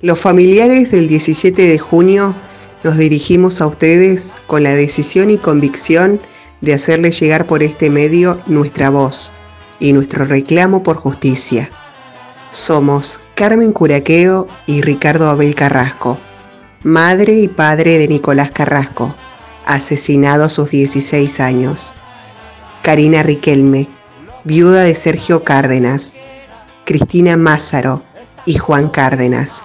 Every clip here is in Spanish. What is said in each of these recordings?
Los familiares del 17 de junio nos dirigimos a ustedes con la decisión y convicción de hacerle llegar por este medio nuestra voz y nuestro reclamo por justicia. Somos Carmen Curaqueo y Ricardo Abel Carrasco, madre y padre de Nicolás Carrasco, asesinado a sus 16 años. Karina Riquelme, viuda de Sergio Cárdenas, Cristina Mázaro y Juan Cárdenas.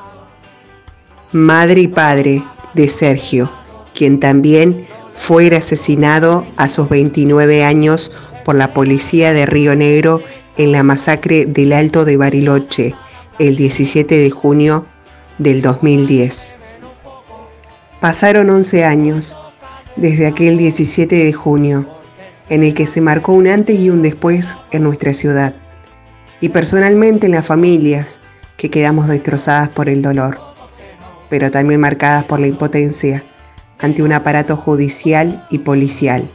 Madre y padre de Sergio, quien también fue asesinado a sus 29 años por la policía de Río Negro en la masacre del Alto de Bariloche el 17 de junio del 2010. Pasaron 11 años desde aquel 17 de junio en el que se marcó un antes y un después en nuestra ciudad y personalmente en las familias que quedamos destrozadas por el dolor, pero también marcadas por la impotencia ante un aparato judicial y policial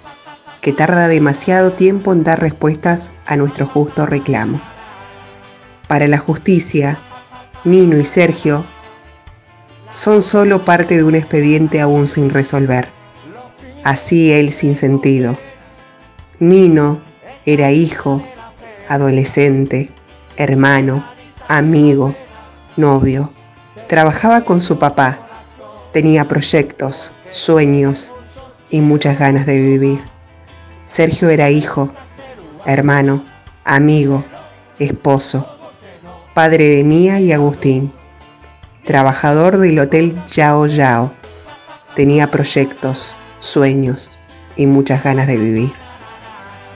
que tarda demasiado tiempo en dar respuestas a nuestro justo reclamo. Para la justicia, Nino y Sergio son solo parte de un expediente aún sin resolver. Así él sin sentido. Nino era hijo, adolescente, hermano, amigo, novio. Trabajaba con su papá. Tenía proyectos, sueños y muchas ganas de vivir. Sergio era hijo, hermano, amigo, esposo, padre de Mía y Agustín, trabajador del Hotel Yao Yao. Tenía proyectos, sueños y muchas ganas de vivir.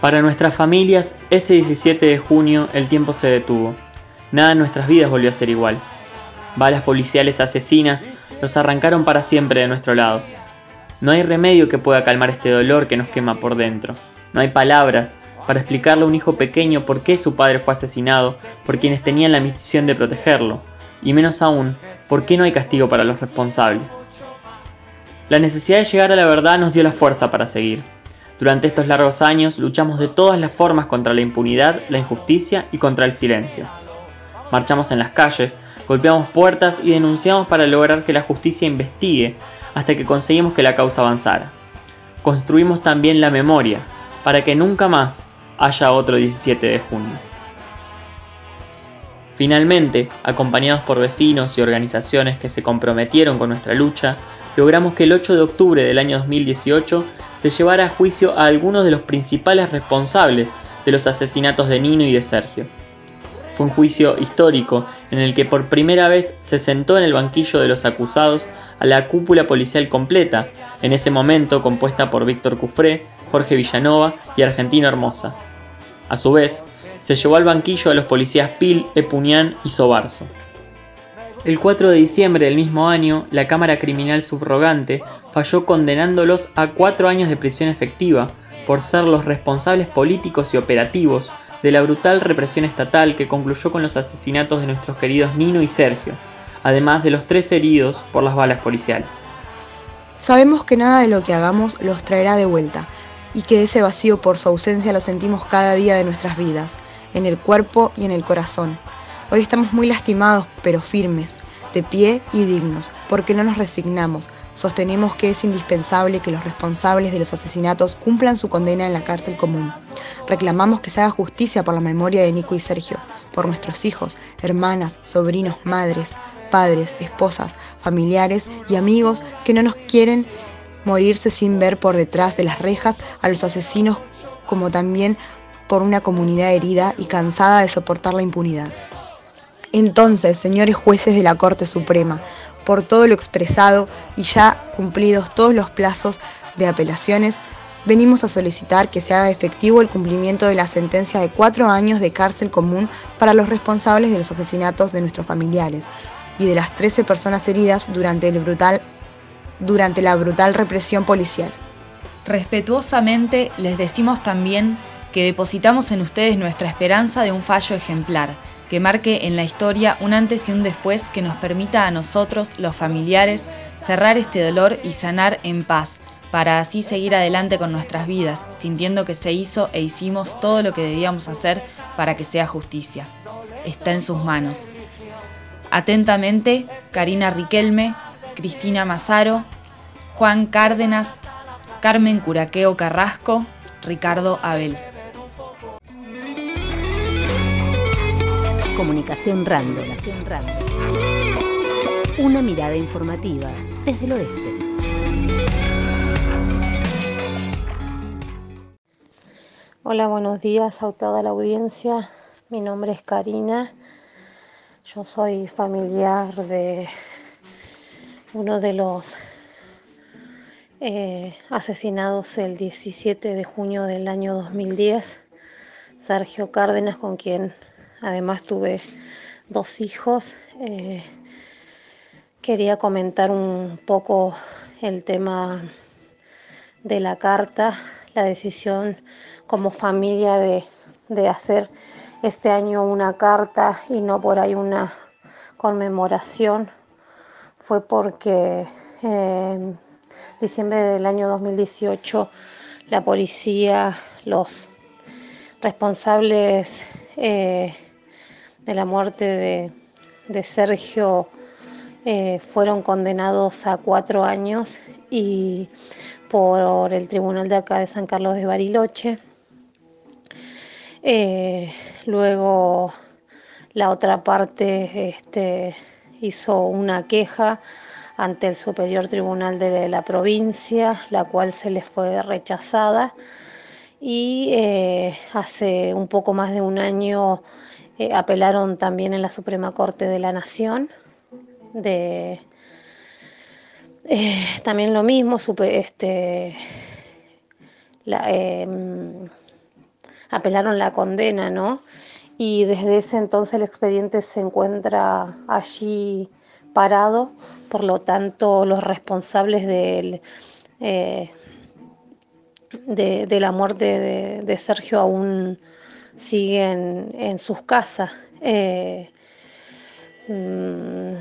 Para nuestras familias, ese 17 de junio el tiempo se detuvo. Nada en nuestras vidas volvió a ser igual. Balas policiales asesinas nos arrancaron para siempre de nuestro lado. No hay remedio que pueda calmar este dolor que nos quema por dentro. No hay palabras para explicarle a un hijo pequeño por qué su padre fue asesinado por quienes tenían la misión de protegerlo, y menos aún, por qué no hay castigo para los responsables. La necesidad de llegar a la verdad nos dio la fuerza para seguir. Durante estos largos años luchamos de todas las formas contra la impunidad, la injusticia y contra el silencio. Marchamos en las calles, golpeamos puertas y denunciamos para lograr que la justicia investigue hasta que conseguimos que la causa avanzara. Construimos también la memoria, para que nunca más haya otro 17 de junio. Finalmente, acompañados por vecinos y organizaciones que se comprometieron con nuestra lucha, logramos que el 8 de octubre del año 2018 se llevara a juicio a algunos de los principales responsables de los asesinatos de Nino y de Sergio. Fue un juicio histórico en el que por primera vez se sentó en el banquillo de los acusados a la cúpula policial completa, en ese momento compuesta por Víctor Cufré, Jorge Villanova y Argentino Hermosa. A su vez, se llevó al banquillo a los policías Pil, Epuñán y Sobarzo. El 4 de diciembre del mismo año, la Cámara Criminal Subrogante falló condenándolos a cuatro años de prisión efectiva por ser los responsables políticos y operativos de la brutal represión estatal que concluyó con los asesinatos de nuestros queridos Nino y Sergio, además de los tres heridos por las balas policiales. Sabemos que nada de lo que hagamos los traerá de vuelta y que ese vacío por su ausencia lo sentimos cada día de nuestras vidas, en el cuerpo y en el corazón. Hoy estamos muy lastimados, pero firmes, de pie y dignos, porque no nos resignamos. Sostenemos que es indispensable que los responsables de los asesinatos cumplan su condena en la cárcel común. Reclamamos que se haga justicia por la memoria de Nico y Sergio, por nuestros hijos, hermanas, sobrinos, madres, padres, esposas, familiares y amigos que no nos quieren morirse sin ver por detrás de las rejas a los asesinos, como también por una comunidad herida y cansada de soportar la impunidad. Entonces, señores jueces de la Corte Suprema, por todo lo expresado y ya cumplidos todos los plazos de apelaciones, venimos a solicitar que se haga efectivo el cumplimiento de la sentencia de cuatro años de cárcel común para los responsables de los asesinatos de nuestros familiares y de las 13 personas heridas durante, brutal, durante la brutal represión policial. Respetuosamente les decimos también que depositamos en ustedes nuestra esperanza de un fallo ejemplar que marque en la historia un antes y un después que nos permita a nosotros, los familiares, cerrar este dolor y sanar en paz, para así seguir adelante con nuestras vidas, sintiendo que se hizo e hicimos todo lo que debíamos hacer para que sea justicia. Está en sus manos. Atentamente, Karina Riquelme, Cristina Mazaro, Juan Cárdenas, Carmen Curaqueo Carrasco, Ricardo Abel. Comunicación Random. Una mirada informativa desde el oeste. Hola, buenos días a toda la audiencia. Mi nombre es Karina. Yo soy familiar de uno de los eh, asesinados el 17 de junio del año 2010, Sergio Cárdenas, con quien además tuve dos hijos. Eh, quería comentar un poco el tema de la carta, la decisión como familia de, hacer este año una carta y no por ahí una conmemoración fue porque en diciembre del año 2018 la policía, los responsables eh, de la muerte de, Sergio eh, fueron condenados a cuatro años y por el tribunal de acá de San Carlos de Bariloche. Eh, luego la otra parte este, hizo una queja ante el Superior Tribunal de la provincia, la cual se les fue rechazada. Y eh, hace un poco más de un año eh, apelaron también en la Suprema Corte de la Nación. De, también lo mismo, este, em, apelaron la condena, ¿no? Y desde ese entonces el expediente se encuentra allí parado, por lo tanto los responsables del, eh, de, la muerte de Sergio aún siguen en sus casas. Eh, mm,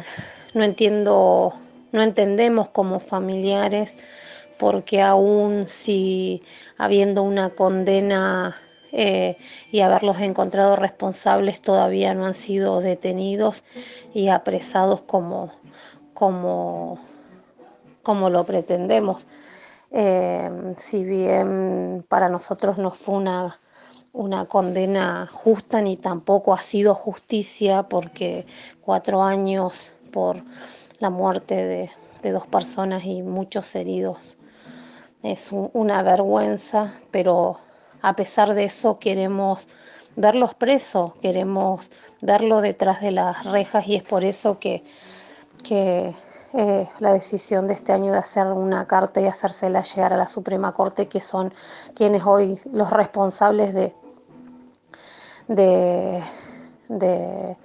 no entiendo, no entendemos como familiares porque aún si habiendo una condena eh, y haberlos encontrado responsables todavía no han sido detenidos y apresados como, como, como lo pretendemos. Eh, si bien para nosotros no fue una una condena justa ni tampoco ha sido justicia porque cuatro años por la muerte de, dos personas y muchos heridos es una vergüenza, pero a pesar de eso queremos verlos presos, queremos verlo detrás de las rejas y es por eso que, que eh, la decisión de este año de hacer una carta y hacérsela llegar a la Suprema Corte, que son quienes hoy los responsables de, de, de,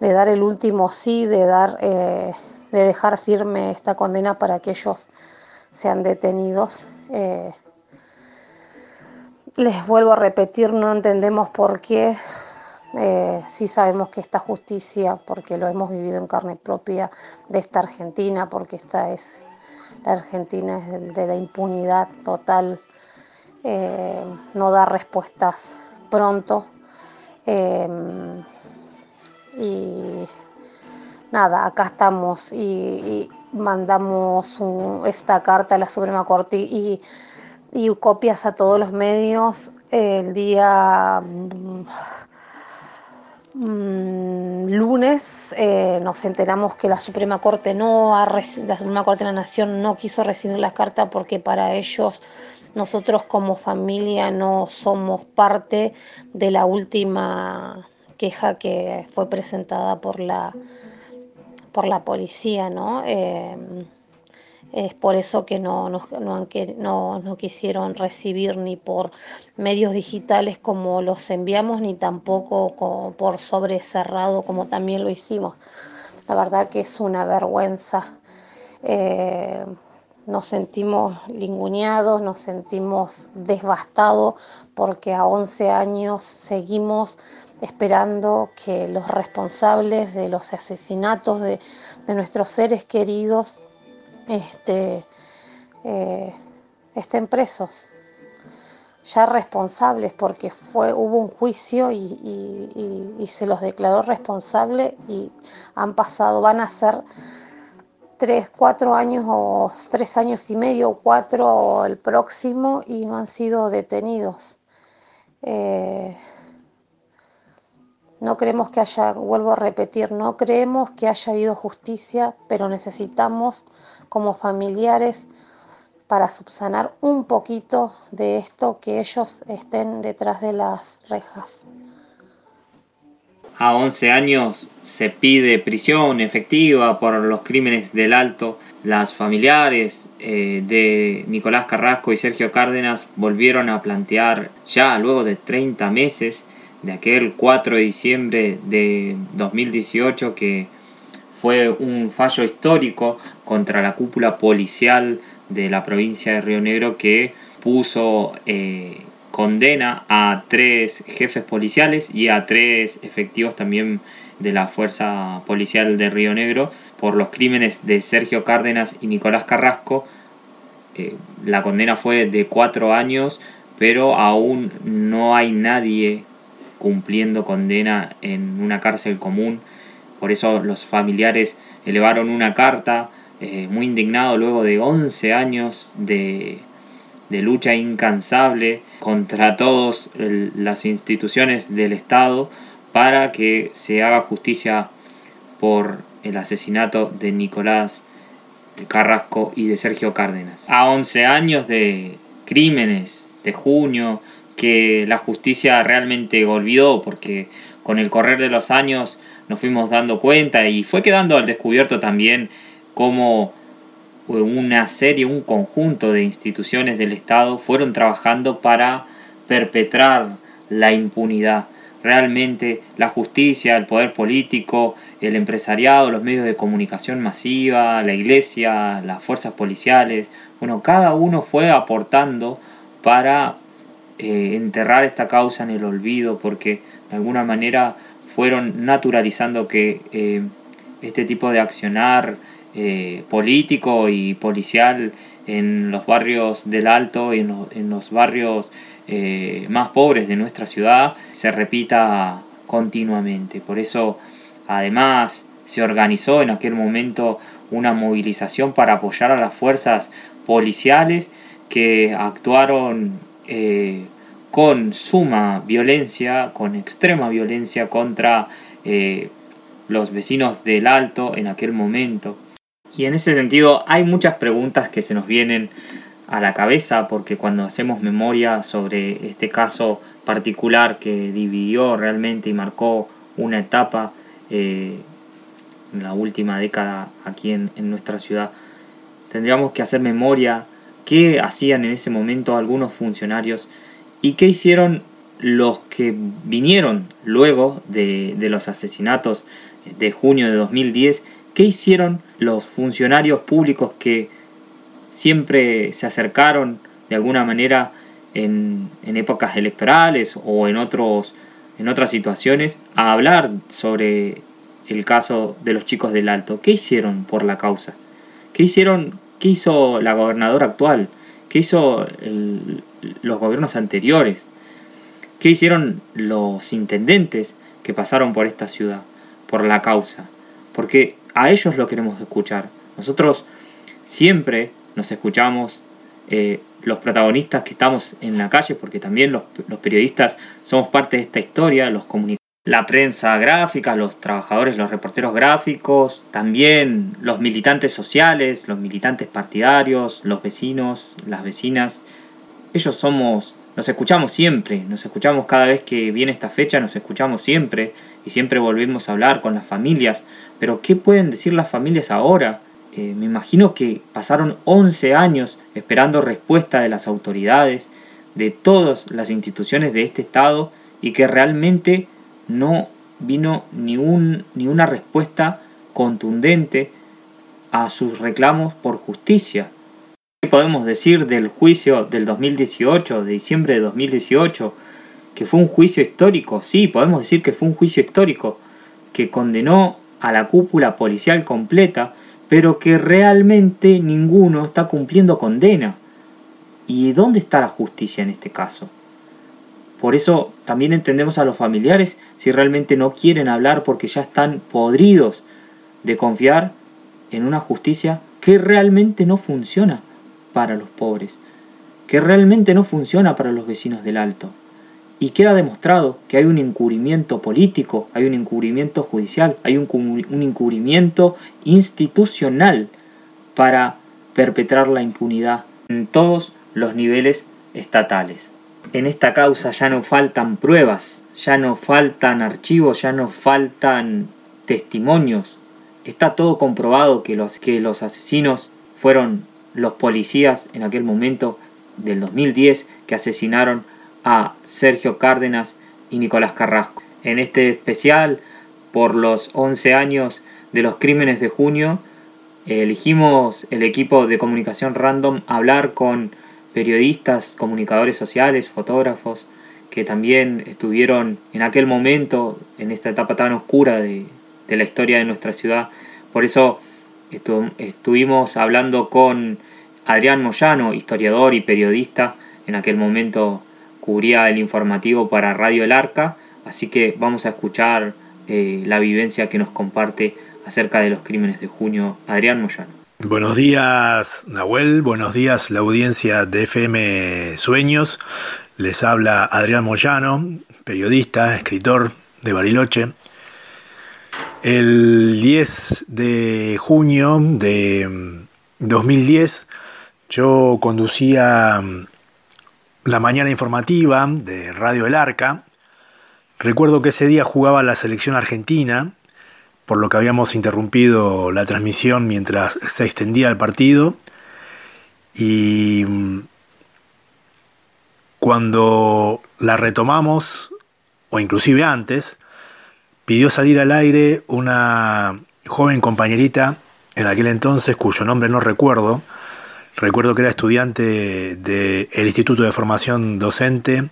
dar el último sí, de, dar, eh, de dejar firme esta condena para que ellos sean detenidos. Eh, les vuelvo a repetir, no entendemos por qué. Eh, sí sabemos que esta justicia, porque lo hemos vivido en carne propia de esta Argentina, porque esta es la Argentina es de la impunidad total, no da respuestas pronto Em, y nada, acá estamos y, mandamos esta carta a la Suprema Corte y, copias a todos los medios el día mm, lunes eh, nos enteramos que la Suprema Corte no ha la Suprema Corte de la Nación no quiso recibir la carta porque para ellos nosotros como familia no somos parte de la última queja que fue presentada por la, por la policía, ¿no? Em, es por eso que no, no, no, no, quisieron recibir ni por medios digitales como los enviamos, ni tampoco por sobre cerrado como también lo hicimos. La verdad que es una vergüenza. Eh, nos sentimos linguneados, nos sentimos devastados porque a 11 años seguimos esperando que los responsables de los asesinatos de, nuestros seres queridos este, eh, estén presos. ya responsables porque fue, hubo un juicio y, se los declaró responsable y han pasado, van a ser tres, cuatro años o tres años y medio o cuatro el próximo y no han sido detenidos. Eh, no creemos que haya, vuelvo a repetir, no creemos que haya habido justicia, pero necesitamos como familiares para subsanar un poquito de esto que ellos estén detrás de las rejas. A 11 años se pide prisión efectiva por los crímenes del alto. Las familiares eh, de Nicolás Carrasco y Sergio Cárdenas volvieron a plantear ya luego de 30 meses de aquel 4 de diciembre de 2018 que fue un fallo histórico contra la cúpula policial de la provincia de Río Negro que puso eh, condena a tres jefes policiales y a tres efectivos también de la fuerza policial de Río Negro por los crímenes de Sergio Cárdenas y Nicolás Carrasco. Eh, la condena fue de cuatro años, pero aún no hay nadie cumpliendo condena en una cárcel común. Por eso los familiares elevaron una carta eh, muy indignado luego de 11 años de, lucha incansable contra todas las instituciones del Estado para que se haga justicia por el asesinato de Nicolás Carrasco y de Sergio Cárdenas. A 11 años de crímenes de junio que la justicia realmente olvidó porque con el correr de los años nos fuimos dando cuenta y fue quedando al descubierto también cómo una serie, un conjunto de instituciones del Estado fueron trabajando para perpetrar la impunidad. Realmente la justicia, el poder político, el empresariado, los medios de comunicación masiva, la iglesia, las fuerzas policiales, bueno, cada uno fue aportando para eh, enterrar esta causa en el olvido porque de alguna manera fueron naturalizando que eh, este tipo de accionar eh, político y policial en los barrios del Alto y en, los barrios más pobres de nuestra ciudad se repita continuamente. Por eso, además, se organizó en aquel momento una movilización para apoyar a las fuerzas policiales que actuaron eh, con suma violencia, con extrema violencia contra eh, los vecinos del Alto en aquel momento. Y en ese sentido hay muchas preguntas que se nos vienen a la cabeza porque cuando hacemos memoria sobre este caso particular que dividió realmente y marcó una etapa eh, en la última década aquí en nuestra ciudad, tendríamos que hacer memoria qué hacían en ese momento algunos funcionarios y qué hicieron los que vinieron luego de, los asesinatos de junio de 2010, qué hicieron los funcionarios públicos que siempre se acercaron de alguna manera en, épocas electorales o en, otros, en otras situaciones a hablar sobre el caso de los chicos del Alto. ¿Qué hicieron por la causa? ¿Qué hicieron ¿Qué hizo la gobernadora actual? ¿Qué hizo los gobiernos anteriores? ¿Qué hicieron los intendentes que pasaron por esta ciudad, por la causa? Porque a ellos lo queremos escuchar. Nosotros siempre nos escuchamos eh, los protagonistas que estamos en la calle, porque también los, los periodistas somos parte de esta historia, los comunicadores la prensa gráfica, los trabajadores, los reporteros gráficos, también los militantes sociales, los militantes partidarios, los vecinos, las vecinas. Ellos somos, nos escuchamos siempre, nos escuchamos cada vez que viene esta fecha, nos escuchamos siempre y siempre volvemos a hablar con las familias. Pero ¿qué pueden decir las familias ahora? Eh, me imagino que pasaron 11 años esperando respuesta de las autoridades, de todas las instituciones de este Estado y que realmente no vino ni, un, ni una respuesta contundente a sus reclamos por justicia. ¿Qué podemos decir del juicio del 2018, de diciembre de 2018? Que fue un juicio histórico, sí, podemos decir que fue un juicio histórico, que condenó a la cúpula policial completa, pero que realmente ninguno está cumpliendo condena. ¿Y dónde está la justicia en este caso? Por eso también entendemos a los familiares si realmente no quieren hablar porque ya están podridos de confiar en una justicia que realmente no funciona para los pobres, que realmente no funciona para los vecinos del Alto. Y queda demostrado que hay un encubrimiento político, hay un encubrimiento judicial, hay un, encubrimiento institucional para perpetrar la impunidad en todos los niveles estatales. En esta causa ya no faltan pruebas, ya no faltan archivos, ya no faltan testimonios. Está todo comprobado que los, que los asesinos fueron los policías en aquel momento del 2010 que asesinaron a Sergio Cárdenas y Nicolás Carrasco. En este especial, por los 11 años de los crímenes de junio, elegimos el equipo de comunicación random hablar con periodistas, comunicadores sociales, fotógrafos, que también estuvieron en aquel momento, en esta etapa tan oscura de, la historia de nuestra ciudad. Por eso estuvimos hablando con Adrián Moyano, historiador y periodista, en aquel momento cubría el informativo para Radio El Arca, así que vamos a escuchar eh, la vivencia que nos comparte acerca de los crímenes de junio Adrián Moyano. Buenos días, Nahuel. Buenos días, la audiencia de FM Sueños. Les habla Adrián Moyano, periodista, escritor de Bariloche. El 10 de junio de 2010 yo conducía la mañana informativa de Radio El Arca. Recuerdo que ese día jugaba la selección argentina por lo que habíamos interrumpido la transmisión mientras se extendía el partido. Y mm, cuando la retomamos, o inclusive antes, pidió salir al aire una joven compañerita en aquel entonces, cuyo nombre no recuerdo. Recuerdo que era estudiante del Instituto de Formación Docente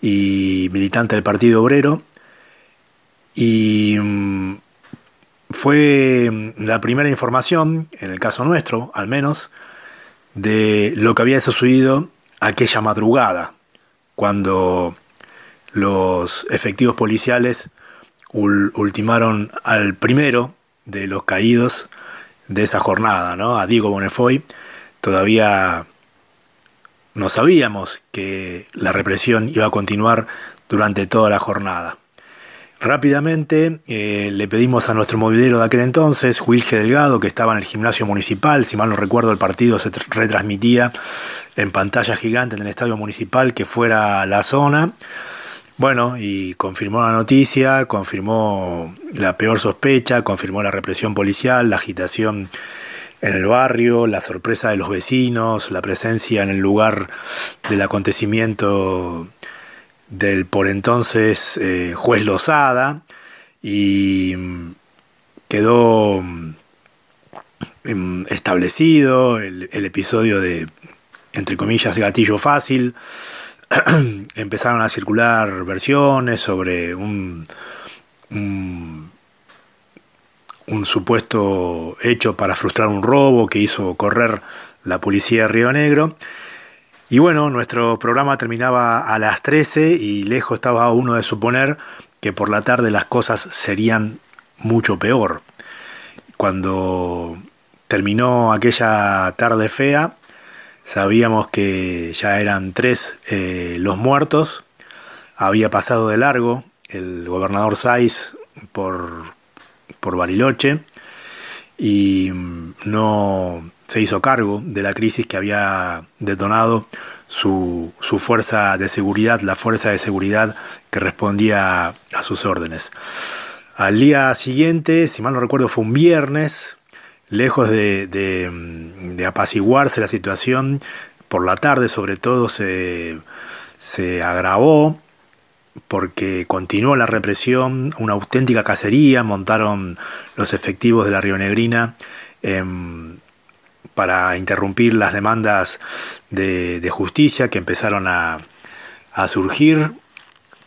y militante del Partido Obrero. Y mm, fue mm, la primera información, en el caso nuestro al menos, de lo que había sucedido aquella madrugada, cuando los efectivos policiales ultimaron al primero de los caídos de esa jornada, ¿no? a Diego Bonefoy. Todavía no sabíamos que la represión iba a continuar durante toda la jornada. Rápidamente eh, le pedimos a nuestro movilero de aquel entonces, Wilge Delgado, que estaba en el gimnasio municipal, si mal no recuerdo el partido se retransmitía en pantalla gigante en el estadio municipal, que fuera a la zona. Bueno, y confirmó la noticia, confirmó la peor sospecha, confirmó la represión policial, la agitación en el barrio, la sorpresa de los vecinos, la presencia en el lugar del acontecimiento del por entonces eh, juez Lozada y mm, quedó mm, establecido el, episodio de, entre comillas, gatillo fácil. Empezaron a circular versiones sobre un, un, un, supuesto hecho para frustrar un robo que hizo correr la policía de Río Negro. Y bueno, nuestro programa terminaba a las 13 y lejos estaba uno de suponer que por la tarde las cosas serían mucho peor. Cuando terminó aquella tarde fea, sabíamos que ya eran tres eh, los muertos, había pasado de largo el gobernador Saiz por, por Bariloche y no se hizo cargo de la crisis que había detonado su, fuerza de seguridad, la fuerza de seguridad que respondía a sus órdenes. Al día siguiente, si mal no recuerdo, fue un viernes, lejos de, de, apaciguarse la situación, por la tarde sobre todo se, se agravó porque continuó la represión, una auténtica cacería, montaron los efectivos de la Rionegrina en para interrumpir las demandas de, justicia que empezaron a, surgir.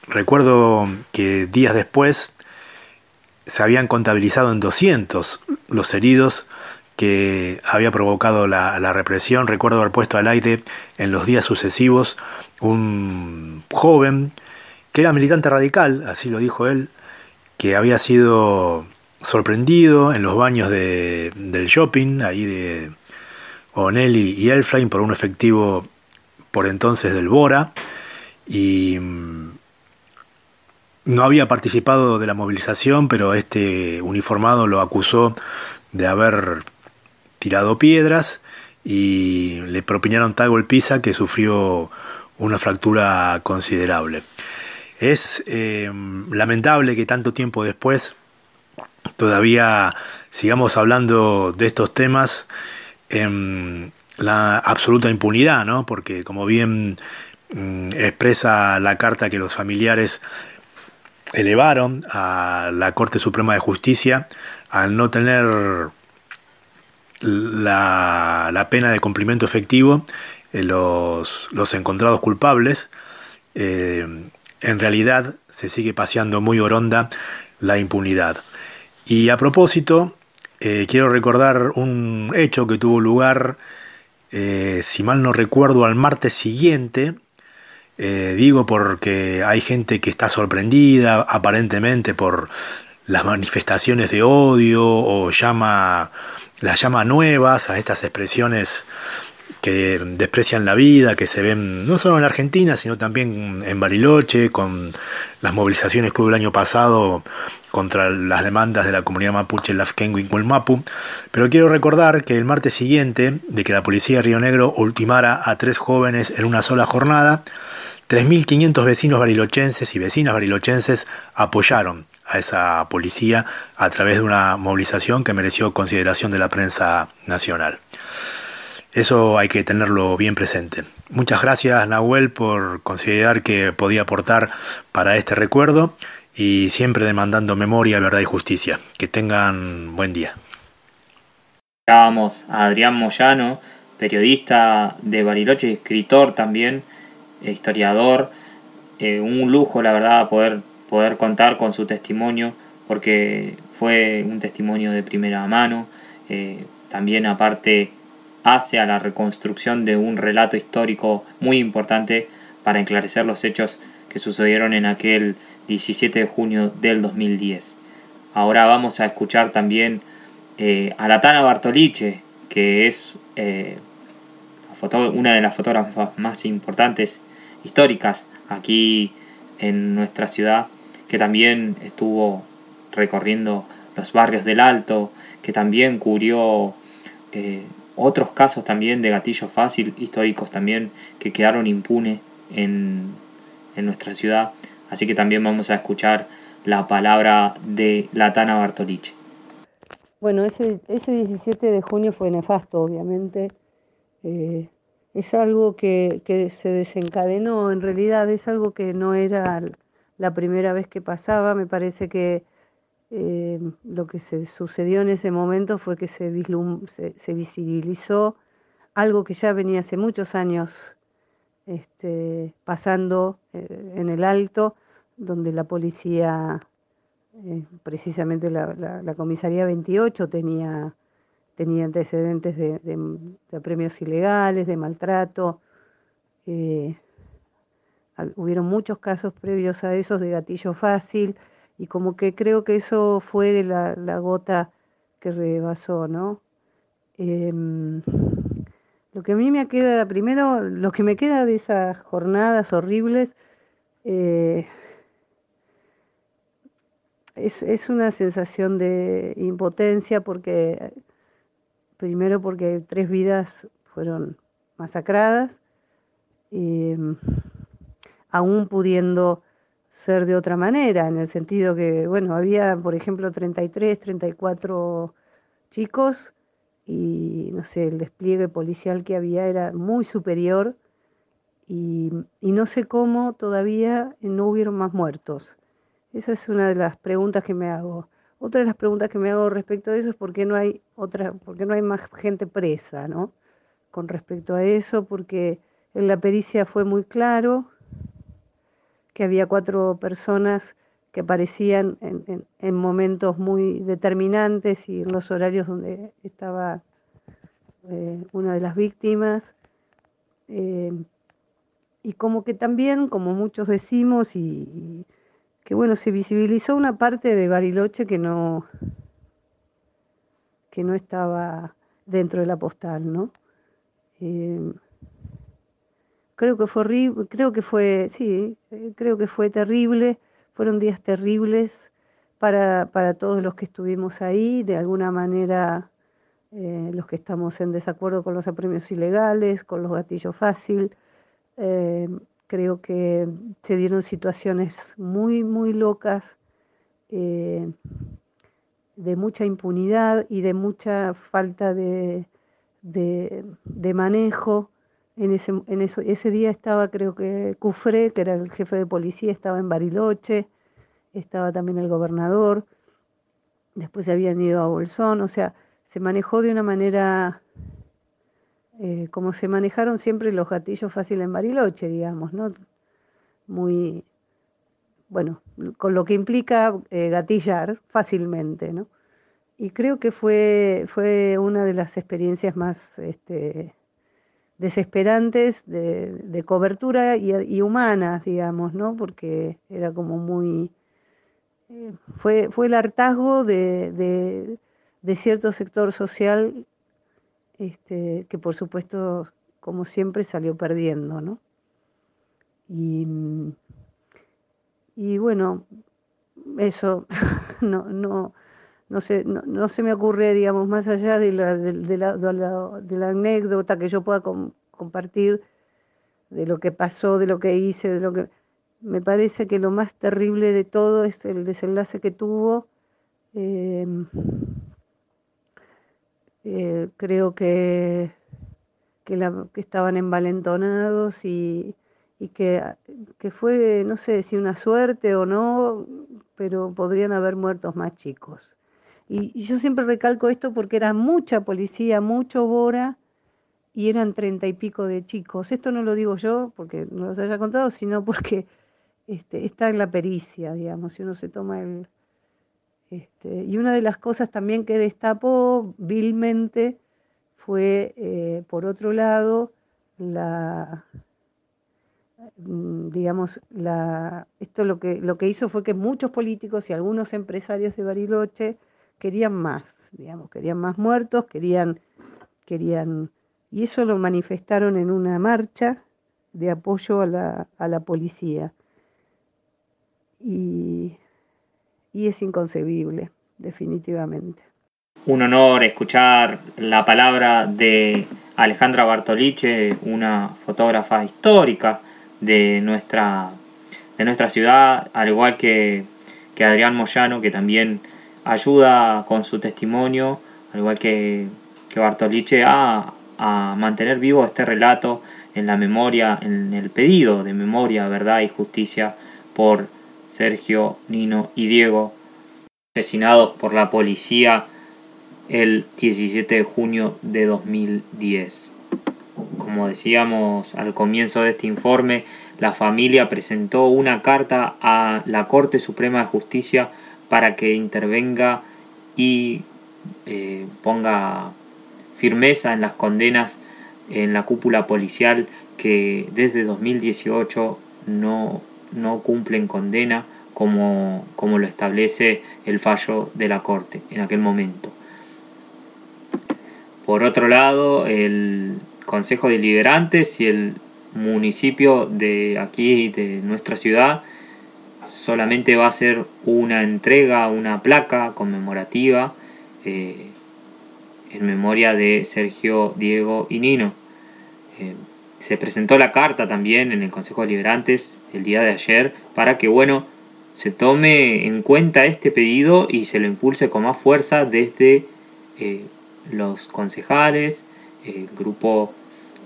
Recuerdo que días después se habían contabilizado en 200 los heridos que había provocado la, la, represión. Recuerdo haber puesto al aire en los días sucesivos un joven que era militante radical, así lo dijo él, que había sido sorprendido en los baños de, del shopping, ahí de Onelli y Elfrain, por un efectivo por entonces del Bora, y mm, no había participado de la movilización, pero este uniformado lo acusó de haber tirado piedras y le propinaron tal golpiza que sufrió una fractura considerable. Es eh, lamentable que tanto tiempo después todavía sigamos hablando de estos temas en la absoluta impunidad, ¿no? Porque como bien mm, expresa la carta que los familiares elevaron a la Corte Suprema de Justicia, al no tener la, pena de cumplimiento efectivo, eh, los, los, encontrados culpables, eh, en realidad se sigue paseando muy oronda la impunidad. Y a propósito, eh, quiero recordar un hecho que tuvo lugar, si mal no recuerdo, al martes siguiente. digo porque hay gente que está sorprendida aparentemente por las manifestaciones de odio o llama las llama nuevas a estas expresiones que desprecian la vida, que se ven no solo en Argentina, sino también en Bariloche, con las movilizaciones que hubo el año pasado contra las demandas de la comunidad mapuche Lafkengu y Mapu. Pero quiero recordar que el martes siguiente de que la policía de Río Negro ultimara a tres jóvenes en una sola jornada, 3.500 vecinos barilochenses y vecinas barilochenses apoyaron a esa policía a través de una movilización que mereció consideración de la prensa nacional. Eso hay que tenerlo bien presente. Muchas gracias Nahuel por considerar que podía aportar para este recuerdo y siempre demandando memoria, verdad y justicia. Que tengan buen día. Estábamos a Adrián Moyano, periodista de Bariloche, escritor también, historiador. Eh, un lujo, la verdad, poder poder contar con su testimonio, porque fue un testimonio de primera mano. Eh, también aparte hace a la reconstrucción de un relato histórico muy importante para enclarecer los hechos que sucedieron en aquel 17 de junio del 2010. Ahora vamos a escuchar también eh, a Latana Bartoliche, que es eh, una de las fotógrafas más importantes históricas aquí en nuestra ciudad que también estuvo recorriendo los barrios del Alto, que también cubrió eh, otros casos también de gatillo fácil, históricos también, que quedaron impunes en, en nuestra ciudad. Así que también vamos a escuchar la palabra de Latana Bartoliche. Bueno, ese, ese 17 de junio fue nefasto, obviamente. Eh, es algo que, que, se desencadenó, en realidad es algo que no era la primera vez que pasaba. Me parece que eh, lo que se sucedió en ese momento fue que se, visibilizó algo que ya venía hace muchos años este, pasando eh, en el alto, donde la policía, eh, precisamente la, comisaría 28, tenía, tenía antecedentes de, de, premios ilegales, de maltrato hubieron muchos casos previos a esos de gatillo fácil y como que creo que eso fue la, la gota que rebasó, ¿no? Em, lo que a mí me queda, primero, lo que me queda de esas jornadas horribles eh, es, es, una sensación de impotencia porque, primero porque tres vidas fueron masacradas. em, aún pudiendo ser de otra manera, en el sentido que, bueno, había, por ejemplo, 33, 34 chicos y, no sé, el despliegue policial que había era muy superior y, no sé cómo todavía no hubieron más muertos. Esa es una de las preguntas que me hago. Otra de las preguntas que me hago respecto a eso es por qué no hay otra, por qué no hay más gente presa, ¿no? Con respecto a eso, porque en la pericia fue muy claro, que había cuatro personas que aparecían en, momentos muy determinantes y en los horarios donde estaba eh, una de las víctimas. Eh, y como que también, como muchos decimos, y, que bueno, se visibilizó una parte de Bariloche que no, que no estaba dentro de la postal, ¿no? Eh, creo que fue horrible, creo que fue, sí, creo que fue terrible fueron días terribles para, todos los que estuvimos ahí, de alguna manera eh, los que estamos en desacuerdo con los apremios ilegales, con los gatillos fácil. Eh, creo que se dieron situaciones muy, muy locas, eh, de mucha impunidad y de mucha falta de, manejo. En ese, en eso, ese día estaba, creo que Cufré, que era el jefe de policía, estaba en Bariloche, estaba también el gobernador, después se habían ido a Bolsón, o sea, se manejó de una manera eh, como se manejaron siempre los gatillos fáciles en Bariloche, digamos, ¿no? Muy, bueno, con lo que implica eh, gatillar fácilmente, ¿no? Y creo que fue, fue una de las experiencias más este, desesperantes de, cobertura y, humanas, digamos, ¿no? Porque era como muy... Eh, fue, fue el hartazgo de, cierto sector social este, que por supuesto, como siempre, salió perdiendo, ¿no? Y, y bueno, eso no, no, no se, no, se me ocurre, digamos, más allá de la, de, la, de la, anécdota que yo pueda compartir de lo que pasó, de lo que hice, de lo que... Me parece que lo más terrible de todo es el desenlace que tuvo. Em, eh, creo que, que, estaban envalentonados y, y que, que, fue, no sé si una suerte o no, pero podrían haber muertos más chicos. Y, yo siempre recalco esto porque era mucha policía, mucho Bora, y eran treinta y pico de chicos. Esto no lo digo yo porque no los haya contado, sino porque este, está en la pericia, digamos, si uno se toma el... Este, y una de las cosas también que destapó vilmente fue, eh, por otro lado, la, mm, digamos, la, esto lo que, lo que hizo fue que muchos políticos y algunos empresarios de Bariloche querían más, digamos, querían más muertos, querían, querían, y eso lo manifestaron en una marcha de apoyo a la, a la policía. Y, y es inconcebible, definitivamente. Un honor escuchar la palabra de Alejandra Bartoliche, una fotógrafa histórica de nuestra, de nuestra ciudad, al igual que, que Adrián Moyano, que también ayuda con su testimonio, al igual que, que Bartoliche, a, a mantener vivo este relato en la memoria, en el pedido de memoria, verdad y justicia por Sergio, Nino y Diego, asesinados por la policía el 17 de junio de 2010. Como decíamos al comienzo de este informe, la familia presentó una carta a la Corte Suprema de Justicia para que intervenga y eh, ponga firmeza en las condenas en la cúpula policial que desde 2018 no, no cumplen condena como, como lo establece el fallo de la Corte en aquel momento. Por otro lado, el Consejo de Liberantes y el municipio de aquí, de nuestra ciudad, solamente va a ser una entrega, una placa conmemorativa eh, en memoria de Sergio, Diego y Nino. Eh, se presentó la carta también en el Consejo de Liberantes el día de ayer para que, bueno, se tome en cuenta este pedido y se lo impulse con más fuerza desde eh, los concejales, el grupo,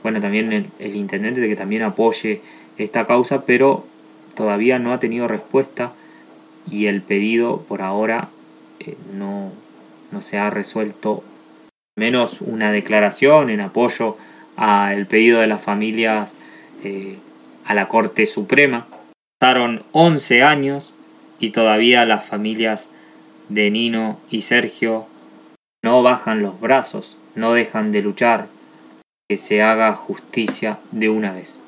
bueno, también el, el intendente que también apoye esta causa, pero todavía no ha tenido respuesta y el pedido por ahora eh, no, no, se ha resuelto. Menos una declaración en apoyo al pedido de las familias eh, a la Corte Suprema. Pasaron 11 años y todavía las familias de Nino y Sergio no bajan los brazos, no dejan de luchar, que se haga justicia de una vez.